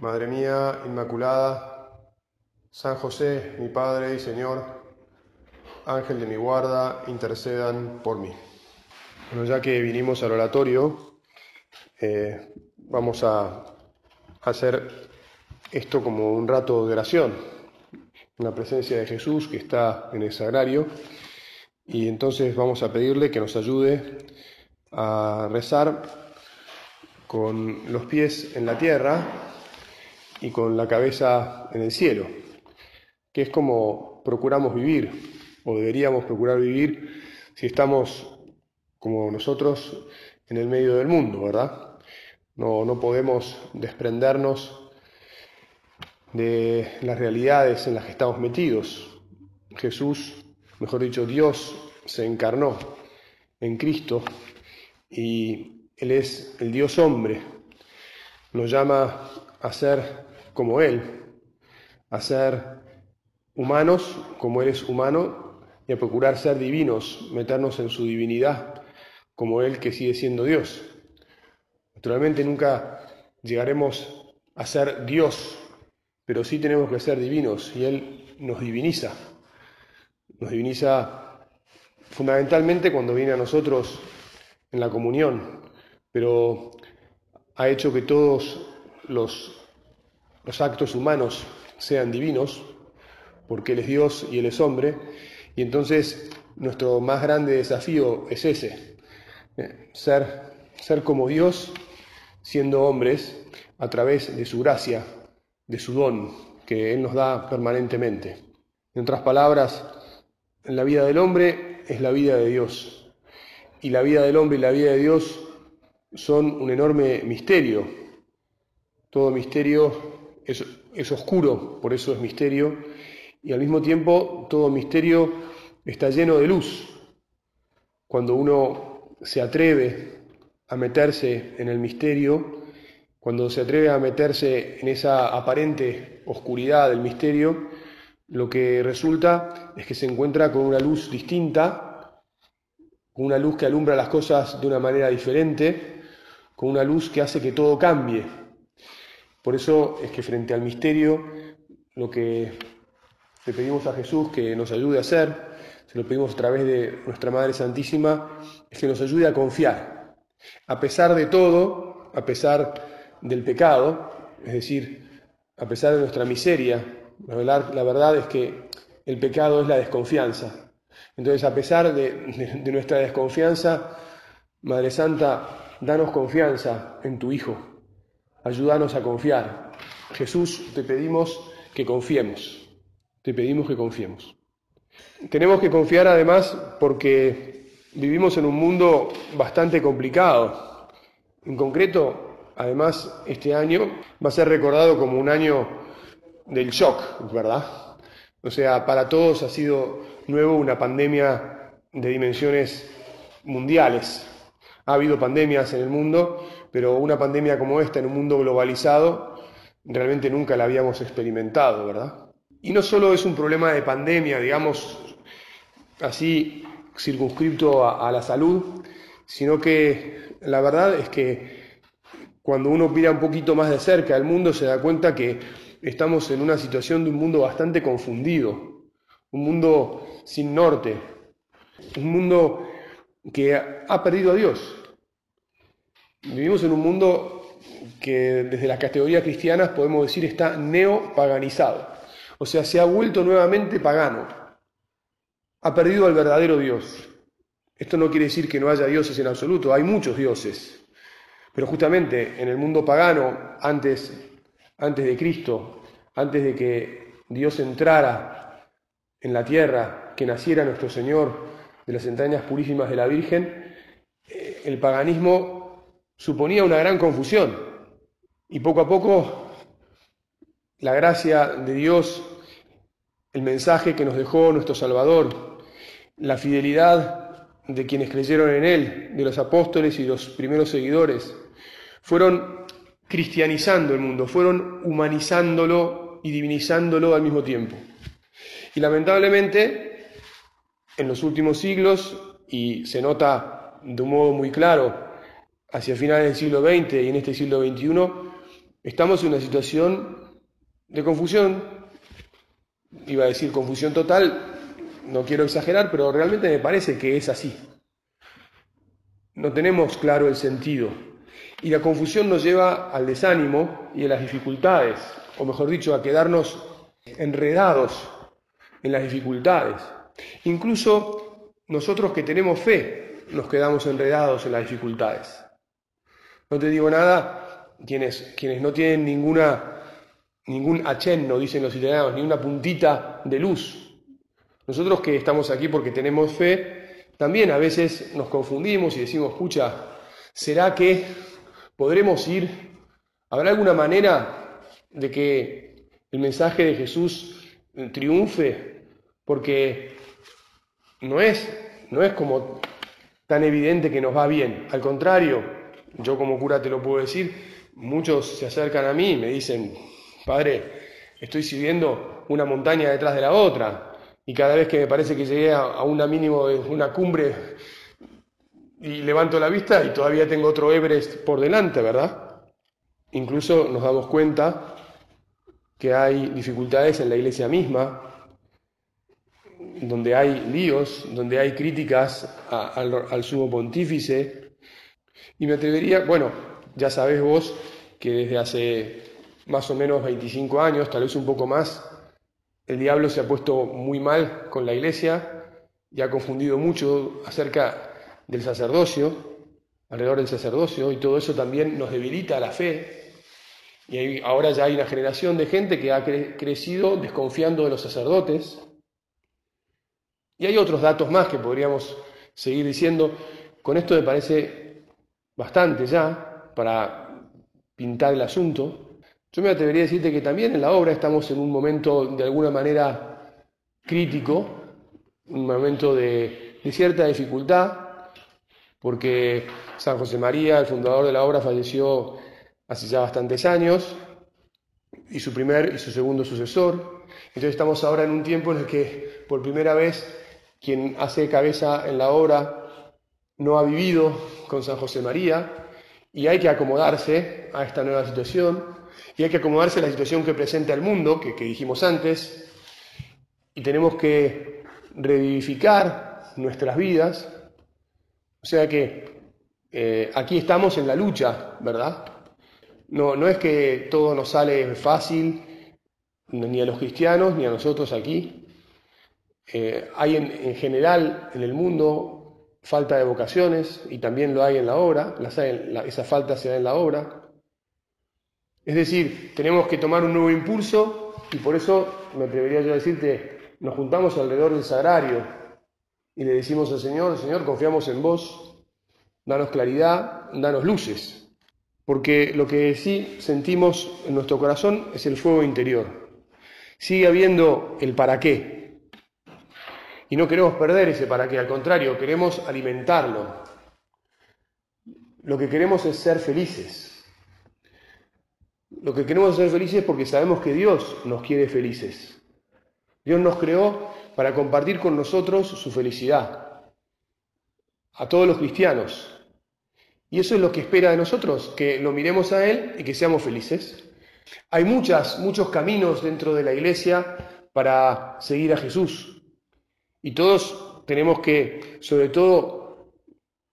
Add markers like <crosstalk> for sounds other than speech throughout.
Madre mía Inmaculada, San José, mi Padre y Señor, Ángel de mi guarda, intercedan por mí. Bueno, ya que vinimos al oratorio, eh, vamos a hacer esto como un rato de oración, en la presencia de Jesús que está en el sagrario, y entonces vamos a pedirle que nos ayude a rezar con los pies en la tierra y con la cabeza en el cielo, que es como procuramos vivir, o deberíamos procurar vivir si estamos como nosotros en el medio del mundo, ¿verdad? No, no podemos desprendernos de las realidades en las que estamos metidos. Jesús, mejor dicho, Dios se encarnó en Cristo y Él es el Dios hombre. Nos llama a ser como Él, a ser humanos como Él es humano y a procurar ser divinos, meternos en su divinidad como Él que sigue siendo Dios. Naturalmente nunca llegaremos a ser Dios, pero sí tenemos que ser divinos y Él nos diviniza. Nos diviniza fundamentalmente cuando viene a nosotros en la comunión, pero ha hecho que todos los los actos humanos sean divinos, porque Él es Dios y Él es hombre, y entonces nuestro más grande desafío es ese, eh, ser, ser como Dios siendo hombres a través de su gracia, de su don que Él nos da permanentemente. En otras palabras, la vida del hombre es la vida de Dios, y la vida del hombre y la vida de Dios son un enorme misterio. Todo misterio es, oscuro, por eso es misterio, y al mismo tiempo todo misterio está lleno de luz. Cuando uno se atreve a meterse en el misterio, cuando se atreve a meterse en esa aparente oscuridad del misterio, lo que resulta es que se encuentra con una luz distinta, con una luz que alumbra las cosas de una manera diferente, con una luz que hace que todo cambie, por eso es que frente al misterio, lo que le pedimos a Jesús que nos ayude a hacer, se lo pedimos a través de nuestra Madre Santísima, es que nos ayude a confiar. A pesar de todo, a pesar del pecado, es decir, a pesar de nuestra miseria, la verdad, es que el pecado es la desconfianza. Entonces, a pesar de nuestra desconfianza, Madre Santa, danos confianza en tu Hijo, ayúdanos a confiar. Jesús, te pedimos que confiemos, te pedimos que confiemos. Tenemos que confiar además porque vivimos en un mundo bastante complicado. En concreto, además, este año va a ser recordado como un año del shock, ¿verdad? O sea, para todos ha sido nuevo una pandemia de dimensiones mundiales. Ha habido pandemias en el mundo, pero una pandemia como esta en un mundo globalizado realmente nunca la habíamos experimentado, ¿verdad? Y no solo es un problema de pandemia, digamos, así circunscripto a, la salud, sino que la verdad es que cuando uno mira un poquito más de cerca al mundo se da cuenta que estamos en una situación de un mundo bastante confundido, un mundo sin norte, un mundo que ha perdido a Dios, Vivimos en un mundo que desde las categorías cristianas podemos decir está neopaganizado. O sea, se ha vuelto nuevamente pagano. Ha perdido al verdadero Dios. Esto no quiere decir que no haya dioses en absoluto, hay muchos dioses. Pero justamente en el mundo pagano, antes, antes de Cristo, antes de que Dios entrara en la tierra, que naciera nuestro Señor de las entrañas purísimas de la Virgen, eh, el paganismo suponía una gran confusión. Y poco a poco la gracia de Dios, el mensaje que nos dejó nuestro Salvador, la fidelidad de quienes creyeron en Él, de los apóstoles y los primeros seguidores, fueron cristianizando el mundo, fueron humanizándolo y divinizándolo al mismo tiempo. Y lamentablemente, en los últimos siglos, y se nota de un modo muy claro hacia finales del siglo XX y en este siglo XXI, estamos en una situación de confusión, iba a decir confusión total, no quiero exagerar, pero realmente me parece que es así. No tenemos claro el sentido. Y la confusión nos lleva al desánimo y a las dificultades, o mejor dicho, a quedarnos enredados en las dificultades. Incluso nosotros que tenemos fe nos quedamos enredados en las dificultades. No te digo nada, quienes, quienes no tienen ninguna, ningún achenno, dicen los italianos, ni una puntita de luz nosotros que estamos aquí porque tenemos fe, también a veces nos confundimos y decimos, escucha, ¿será que podremos ir? ¿Habrá alguna manera de que el mensaje de Jesús triunfe? Porque no es, no es como tan evidente que nos va bien. Al contrario, yo como cura te lo puedo decir, muchos se acercan a mí y me dicen, Padre, estoy siguiendo una montaña detrás de la otra, y cada vez que me parece que llegué a, una mínimo una cumbre y levanto la vista y todavía tengo otro Everest por delante, ¿verdad? Incluso nos damos cuenta que hay dificultades en la iglesia misma, donde hay líos, donde hay críticas al sumo pontífice. Y me atrevería, bueno, ya sabés vos que desde hace más o menos 25 años, tal vez un poco más, el diablo se ha puesto muy mal con la iglesia y ha confundido mucho acerca del sacerdocio, alrededor del sacerdocio, y todo eso también nos debilita la fe. Y ahora ya hay una generación de gente que ha crecido desconfiando de los sacerdotes. Y hay otros datos más que podríamos seguir diciendo. Con esto me parece bastante ya para pintar el asunto. Yo me atrevería a decirte que también en la obra estamos en un momento de alguna manera crítico, un momento de, cierta dificultad, porque San José María, el fundador de la obra, falleció hace ya bastantes años, y su primer y su segundo sucesor. Entonces estamos ahora en un tiempo en el que por primera vez quien hace cabeza en la obra no ha vivido con San José María y hay que acomodarse a esta nueva situación y hay que acomodarse a la situación que presenta el mundo, que, dijimos antes, y tenemos que revivificar nuestras vidas. O sea que eh, aquí estamos en la lucha, ¿verdad? No, no es que todo nos sale fácil, ni a los cristianos, ni a nosotros aquí. Eh, hay en, general en el mundo falta de vocaciones y también lo hay en la obra, esa falta se da en la obra. Es decir, tenemos que tomar un nuevo impulso y por eso me atrevería yo a decirte, nos juntamos alrededor del sagrario y le decimos al Señor, Señor, confiamos en vos, danos claridad, danos luces, porque lo que sí sentimos en nuestro corazón es el fuego interior. Sigue habiendo el para qué. Y no queremos perder ese para qué, al contrario, queremos alimentarlo. Lo que queremos es ser felices. Lo que queremos ser felices porque sabemos que Dios nos quiere felices. Dios nos creó para compartir con nosotros su felicidad. A todos los cristianos. Y eso es lo que espera de nosotros, que lo miremos a Él y que seamos felices. Hay muchas, muchos caminos dentro de la iglesia para seguir a Jesús. Y todos tenemos que, sobre todo,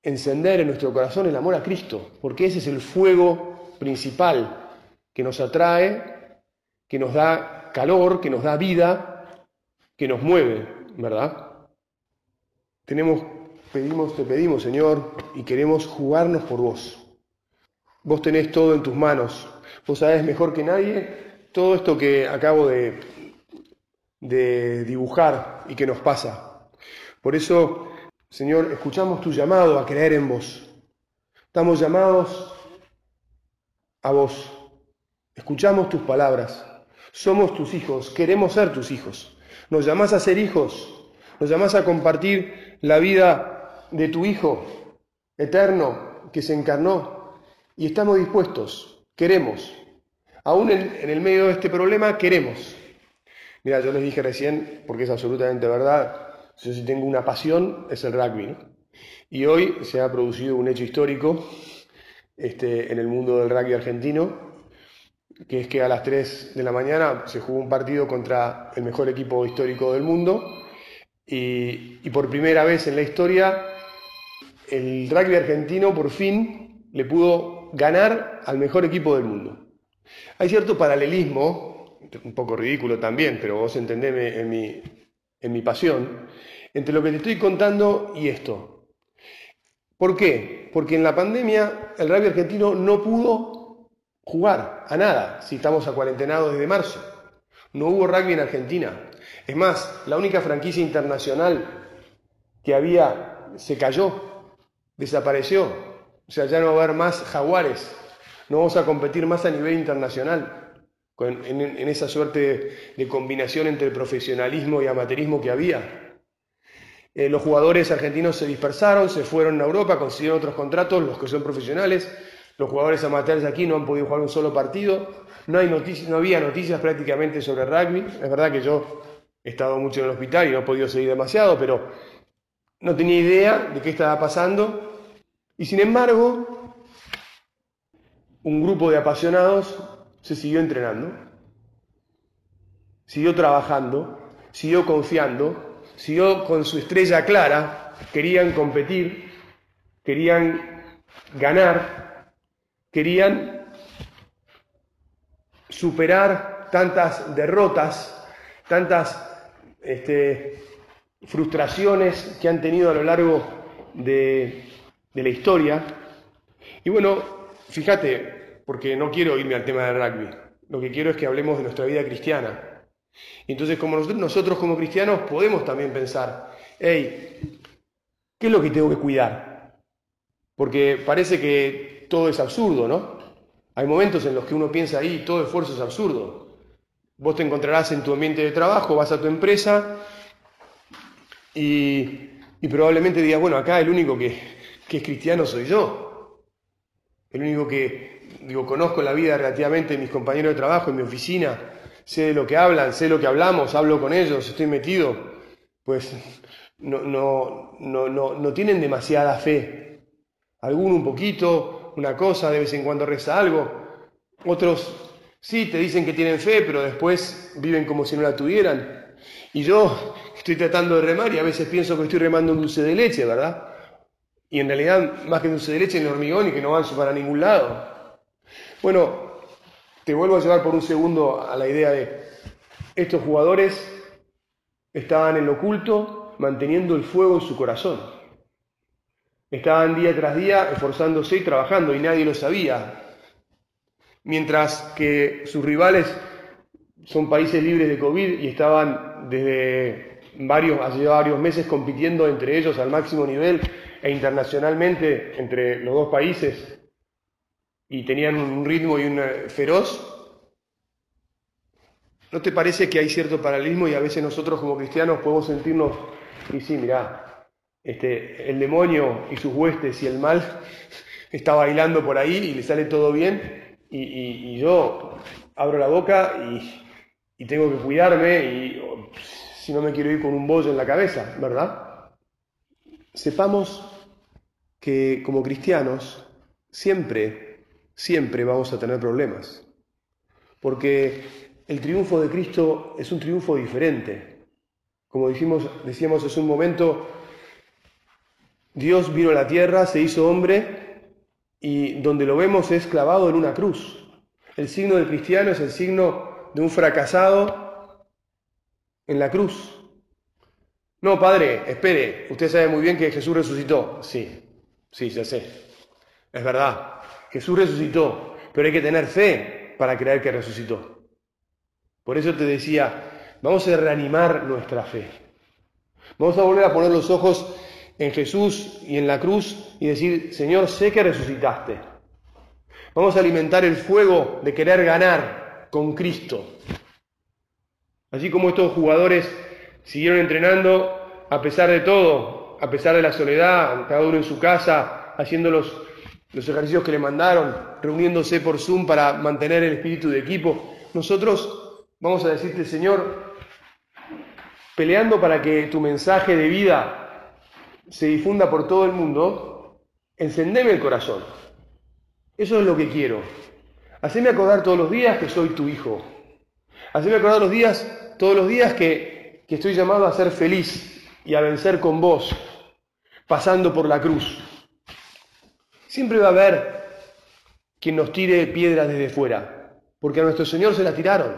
encender en nuestro corazón el amor a Cristo, porque ese es el fuego principal que nos atrae, que nos da calor, que nos da vida, que nos mueve, ¿verdad? Tenemos, pedimos, te pedimos, Señor, y queremos jugarnos por vos. Vos tenés todo en tus manos. Vos sabés mejor que nadie todo esto que acabo de, de dibujar y que nos pasa. Por eso, Señor, escuchamos tu llamado a creer en vos. Estamos llamados a vos. Escuchamos tus palabras. Somos tus hijos, queremos ser tus hijos. Nos llamás a ser hijos, nos llamás a compartir la vida de tu Hijo eterno que se encarnó y estamos dispuestos, queremos. Aún en, el medio de este problema, queremos. Mira, yo les dije recién, porque es absolutamente verdad, yo si tengo una pasión es el rugby. Y hoy se ha producido un hecho histórico este, en el mundo del rugby argentino, que es que a las 3 de la mañana se jugó un partido contra el mejor equipo histórico del mundo y, y por primera vez en la historia el rugby argentino por fin le pudo ganar al mejor equipo del mundo. Hay cierto paralelismo, un poco ridículo también, pero vos entendeme en mi, en mi pasión, entre lo que te estoy contando y esto. ¿Por qué? Porque en la pandemia el rugby argentino no pudo jugar a nada, si estamos a cuarentenados desde marzo. No hubo rugby en Argentina. Es más, la única franquicia internacional que había se cayó, desapareció. O sea, ya no va a haber más jaguares no vamos a competir más a nivel internacional en, esa suerte de, combinación entre profesionalismo y amateurismo que había. Eh, los jugadores argentinos se dispersaron, se fueron a Europa, consiguieron otros contratos, los que son profesionales. Los jugadores amateurs aquí no han podido jugar un solo partido. No, hay noticias, no había noticias prácticamente sobre rugby. Es verdad que yo he estado mucho en el hospital y no he podido seguir demasiado, pero no tenía idea de qué estaba pasando. Y sin embargo, un grupo de apasionados se siguió entrenando, siguió trabajando, siguió confiando, siguió con su estrella clara, querían competir, querían ganar, querían superar tantas derrotas, tantas este, frustraciones que han tenido a lo largo de, de la historia. Y bueno, fíjate, porque no quiero irme al tema del rugby, lo que quiero es que hablemos de nuestra vida cristiana. entonces, como nosotros, como cristianos podemos también pensar, hey, ¿qué es lo que tengo que cuidar? Porque parece que todo es absurdo, ¿no? Hay momentos en los que uno piensa ahí, todo esfuerzo es absurdo. Vos te encontrarás en tu ambiente de trabajo, vas a tu empresa y, probablemente digas, bueno, acá el único que, que es cristiano soy yo. El único que, digo, conozco la vida relativamente de mis compañeros de trabajo, en mi oficina, sé de lo que hablan, sé lo que hablamos, hablo con ellos, estoy metido, pues no, no, no, no, no tienen demasiada fe. Alguno un poquito, una cosa, de vez en cuando reza algo. Otros sí te dicen que tienen fe, pero después viven como si no la tuvieran. Y yo estoy tratando de remar y a veces pienso que estoy remando un dulce de leche, ¿verdad? Y en realidad, más que dulce de leche, en el hormigón y que no van para ningún lado. Bueno, te vuelvo a llevar por un segundo a la idea de estos jugadores estaban en lo oculto manteniendo el fuego en su corazón. Estaban día tras día esforzándose y trabajando y nadie lo sabía. Mientras que sus rivales son países libres de COVID y estaban desde varios, hace varios meses compitiendo entre ellos al máximo nivel e internacionalmente entre los dos países y tenían un ritmo y un feroz, ¿no te parece que hay cierto paralelismo y a veces nosotros como cristianos podemos sentirnos, y sí, mirá, este, el demonio y sus huestes y el mal <laughs> está bailando por ahí y le sale todo bien y, yo abro la boca y, y tengo que cuidarme y si no me quiero ir con un bollo en la cabeza, ¿verdad? sepamos que como cristianos siempre, siempre vamos a tener problemas. Porque el triunfo de Cristo es un triunfo diferente. Como decíamos hace un momento, Dios vino a la tierra, se hizo hombre y donde lo vemos es clavado en una cruz. El signo del cristiano es el signo de un fracasado en la cruz. No, padre, espere, usted sabe muy bien que Jesús resucitó. Sí, sí, ya sé. Es verdad, Jesús resucitó, pero hay que tener fe para creer que resucitó. Por eso te decía, vamos a reanimar nuestra fe. Vamos a volver a poner los ojos en Jesús y en la cruz y decir, Señor, sé que resucitaste. Vamos a alimentar el fuego de querer ganar con Cristo. Así como estos jugadores siguieron entrenando a pesar de todo, a pesar de la soledad, cada uno en su casa, haciendo los, los ejercicios que le mandaron, reuniéndose por Zoom para mantener el espíritu de equipo, nosotros vamos a decirte, Señor, peleando para que tu mensaje de vida se difunda por todo el mundo, encendeme el corazón. Eso es lo que quiero. Haceme acordar todos los días que soy tu hijo. Haceme acordar los días, todos los días que, que estoy llamado a ser feliz y a vencer con vos, pasando por la cruz. Siempre va a haber quien nos tire piedras desde fuera, porque a nuestro Señor se la tiraron.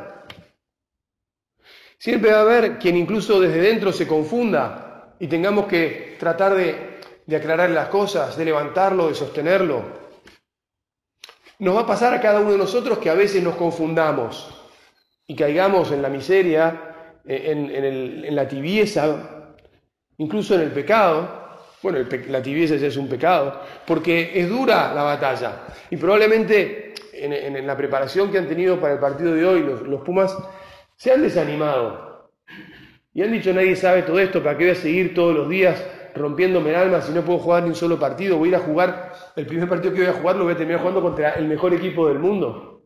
Siempre va a haber quien incluso desde dentro se confunda y tengamos que tratar de aclarar las cosas, de levantarlo, de sostenerlo. Nos va a pasar a cada uno de nosotros que a veces nos confundamos y caigamos en la miseria, en, la tibieza, incluso en el pecado. Bueno, la tibieza ya es un pecado, porque es dura la batalla. Y probablemente en, la preparación que han tenido para el partido de hoy, los, los Pumas se han desanimado. Y han dicho, nadie sabe todo esto, ¿para qué voy a seguir todos los días rompiéndome el alma si no puedo jugar ni un solo partido? Voy a ir a jugar el primer partido que voy a jugar lo voy a terminar jugando contra el mejor equipo del mundo.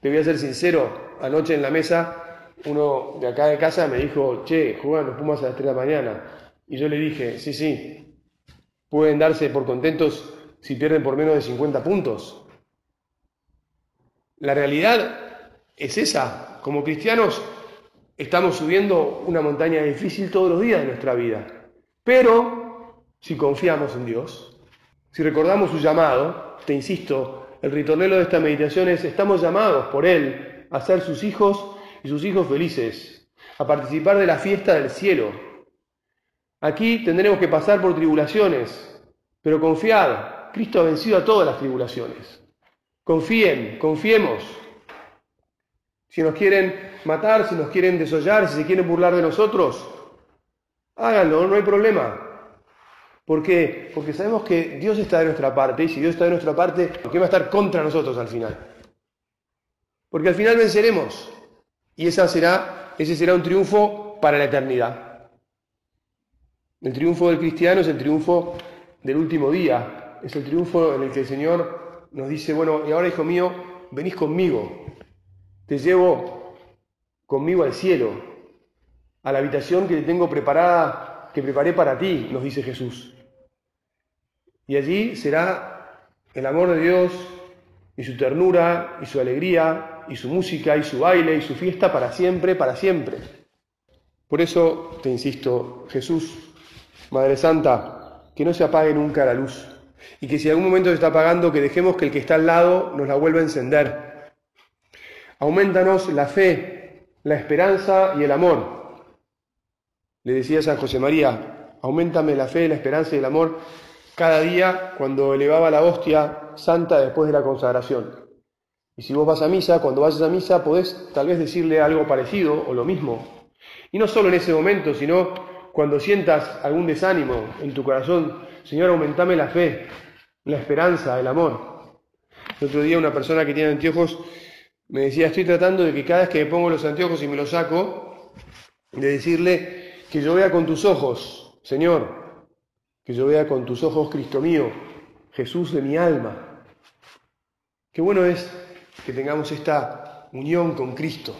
Te voy a ser sincero, anoche en la mesa, uno de acá de casa me dijo, che, juegan los Pumas a las 3 de la mañana. Y yo le dije, sí, sí, pueden darse por contentos si pierden por menos de 50 puntos. La realidad es esa. Como cristianos estamos subiendo una montaña difícil todos los días de nuestra vida. Pero si confiamos en Dios, si recordamos su llamado, te insisto, el ritornelo de esta meditación es, estamos llamados por Él a ser sus hijos y sus hijos felices, a participar de la fiesta del cielo. Aquí tendremos que pasar por tribulaciones, pero confiad, Cristo ha vencido a todas las tribulaciones. Confíen, confiemos. Si nos quieren matar, si nos quieren desollar, si se quieren burlar de nosotros, háganlo, no hay problema. ¿Por qué? Porque sabemos que Dios está de nuestra parte y si Dios está de nuestra parte, ¿qué va a estar contra nosotros al final? Porque al final venceremos y esa será, ese será un triunfo para la eternidad. El triunfo del cristiano es el triunfo del último día, es el triunfo en el que el Señor nos dice, bueno, y ahora hijo mío, venís conmigo, te llevo conmigo al cielo, a la habitación que tengo preparada que preparé para ti, nos dice Jesús. Y allí será el amor de Dios y su ternura y su alegría y su música y su baile y su fiesta para siempre, para siempre. Por eso te insisto, Jesús, Madre Santa, que no se apague nunca la luz y que si algún momento se está apagando, que dejemos que el que está al lado nos la vuelva a encender. Aumentanos la fe, la esperanza y el amor le decía San José María, aumentame la fe, la esperanza y el amor cada día cuando elevaba la hostia santa después de la consagración. Y si vos vas a misa, cuando vayas a misa podés tal vez decirle algo parecido o lo mismo. Y no solo en ese momento, sino cuando sientas algún desánimo en tu corazón, Señor, aumentame la fe, la esperanza, el amor. El otro día una persona que tiene anteojos me decía, estoy tratando de que cada vez que me pongo los anteojos y me los saco, de decirle, que yo vea con tus ojos, Señor, que yo vea con tus ojos, Cristo mío, Jesús de mi alma. Qué bueno es que tengamos esta unión con Cristo.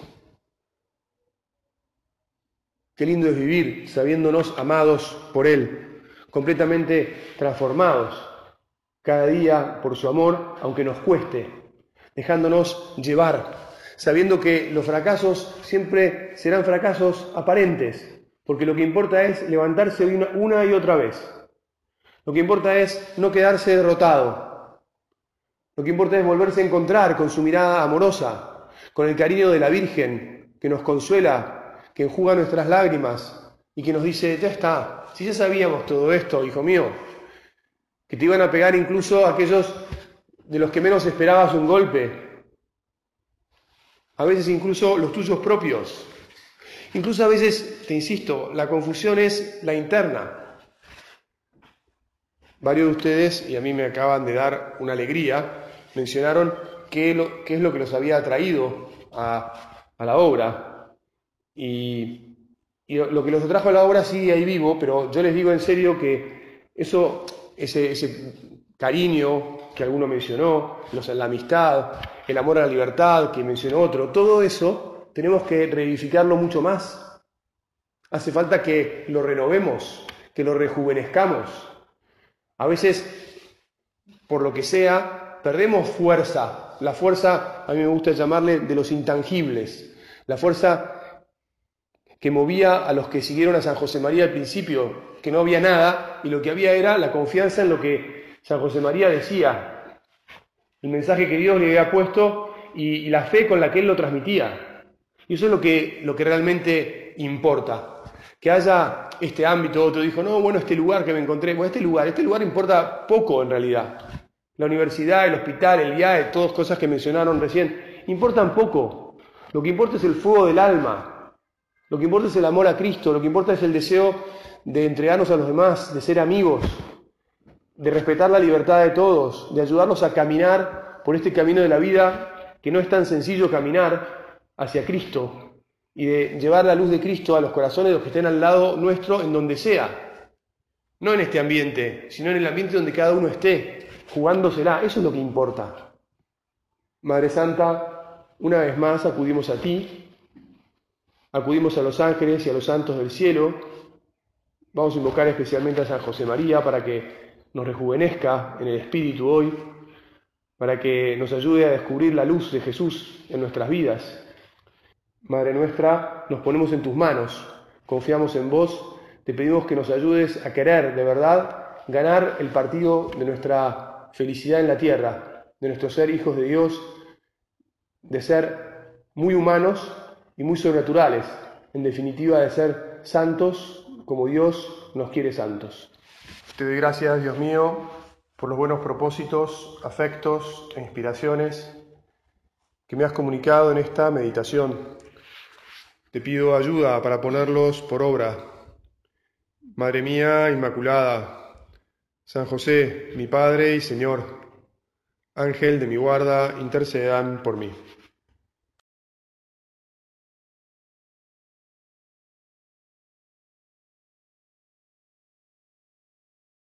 Qué lindo es vivir sabiéndonos amados por Él, completamente transformados cada día por su amor, aunque nos cueste, dejándonos llevar, sabiendo que los fracasos siempre serán fracasos aparentes, porque lo que importa es levantarse una, y otra vez. Lo que importa es no quedarse derrotado. Lo que importa es volverse a encontrar con su mirada amorosa, con el cariño de la Virgen que nos consuela, que enjuga nuestras lágrimas y que nos dice, ya está, si ya sabíamos todo esto, hijo mío, que te iban a pegar incluso aquellos de los que menos esperabas un golpe, a veces incluso los tuyos propios, Incluso a veces, te insisto, la confusión es la interna. Varios de ustedes, y a mí me acaban de dar una alegría, mencionaron qué, es lo que los había atraído a, la obra. Y, lo que los atrajo a la obra sigue ahí vivo, pero yo les digo en serio que eso, ese, ese cariño que alguno mencionó, la amistad, el amor a la libertad que mencionó otro, todo eso tenemos que reedificarlo mucho más. Hace falta que lo renovemos, que lo rejuvenezcamos. A veces, por lo que sea, perdemos fuerza. La fuerza, a mí me gusta llamarle de los intangibles. La fuerza que movía a los que siguieron a San José María al principio, que no había nada y lo que había era la confianza en lo que San José María decía, el mensaje que Dios le había puesto y, la fe con la que él lo transmitía. Y eso es lo que, lo que realmente importa que haya este ámbito, otro dijo, no, bueno, este lugar que me encontré, bueno, este lugar, este lugar importa poco en realidad. La universidad, el hospital, el IAE, todas cosas que mencionaron recién, importan poco. Lo que importa es el fuego del alma, lo que importa es el amor a Cristo, lo que importa es el deseo de entregarnos a los demás, de ser amigos, de respetar la libertad de todos, de ayudarnos a caminar por este camino de la vida que no es tan sencillo caminar hacia Cristo, y de llevar la luz de Cristo a los corazones de los que estén al lado nuestro en donde sea. No en este ambiente, sino en el ambiente donde cada uno esté, jugándosela. Eso es lo que importa. Madre Santa, una vez más acudimos a ti, acudimos a los ángeles y a los santos del cielo. Vamos a invocar especialmente a San José María para que nos rejuvenezca en el Espíritu hoy, para que nos ayude a descubrir la luz de Jesús en nuestras vidas. Madre nuestra, nos ponemos en tus manos, confiamos en vos, te pedimos que nos ayudes a querer de verdad ganar el partido de nuestra felicidad en la tierra, de nuestro ser hijos de Dios, de ser muy humanos y muy sobrenaturales, en definitiva de ser santos como Dios nos quiere santos. Te doy gracias, Dios mío, por los buenos propósitos, afectos e inspiraciones que me has comunicado en esta meditación. Te pido ayuda para ponerlos por obra. Madre mía Inmaculada, San José, mi Padre y Señor, Ángel de mi guarda, intercedan por mí.